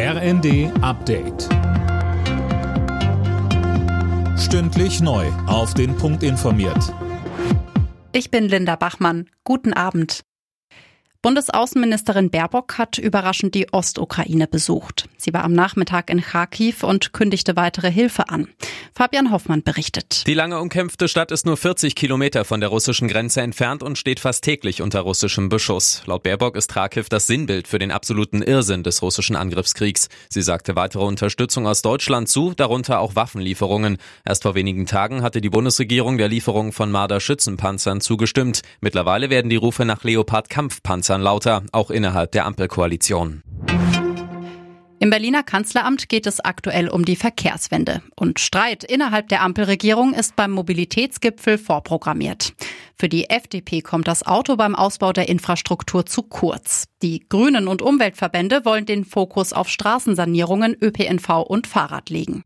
RND Update. Stündlich neu. Auf den Punkt informiert. Ich bin Linda Bachmann. Guten Abend. Bundesaußenministerin Baerbock hat überraschend die Ostukraine besucht. Sie war am Nachmittag in Kharkiv und kündigte weitere Hilfe an. Fabian Hoffmann berichtet. Die lange umkämpfte Stadt ist nur 40 Kilometer von der russischen Grenze entfernt und steht fast täglich unter russischem Beschuss. Laut Baerbock ist Kharkiv das Sinnbild für den absoluten Irrsinn des russischen Angriffskriegs. Sie sagte weitere Unterstützung aus Deutschland zu, darunter auch Waffenlieferungen. Erst vor wenigen Tagen hatte die Bundesregierung der Lieferung von Marder-Schützenpanzern zugestimmt. Mittlerweile werden die Rufe nach Leopard-Kampfpanzern lauter, auch innerhalb der Ampelkoalition. Im Berliner Kanzleramt geht es aktuell um die Verkehrswende. Und Streit innerhalb der Ampelregierung ist beim Mobilitätsgipfel vorprogrammiert. Für die FDP kommt das Auto beim Ausbau der Infrastruktur zu kurz. Die Grünen und Umweltverbände wollen den Fokus auf Straßensanierungen, ÖPNV und Fahrrad legen.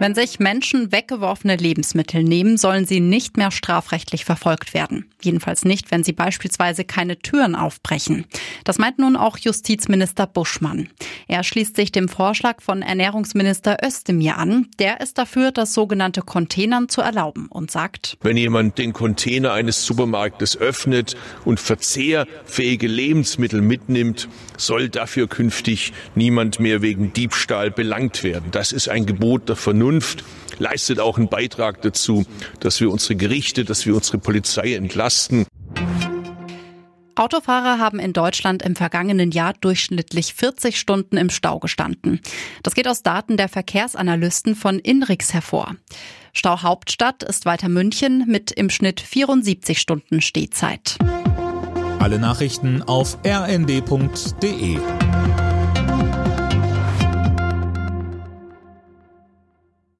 Wenn sich Menschen weggeworfene Lebensmittel nehmen, sollen sie nicht mehr strafrechtlich verfolgt werden. Jedenfalls nicht, wenn sie beispielsweise keine Türen aufbrechen. Das meint nun auch Justizminister Buschmann. Er schließt sich dem Vorschlag von Ernährungsminister Özdemir an. Der ist dafür, das sogenannte Containern zu erlauben und sagt, wenn jemand den Container eines Supermarktes öffnet und verzehrfähige Lebensmittel mitnimmt, soll dafür künftig niemand mehr wegen Diebstahl belangt werden. Das ist ein Gebot der Vernunft. Vernunft leistet auch einen Beitrag dazu, dass wir unsere Gerichte, dass wir unsere Polizei entlasten. Autofahrer haben in Deutschland im vergangenen Jahr durchschnittlich 40 Stunden im Stau gestanden. Das geht aus Daten der Verkehrsanalysten von Inrix hervor. Stau Hauptstadt ist weiter München mit im Schnitt 74 Stunden Stehzeit. Alle Nachrichten auf rnd.de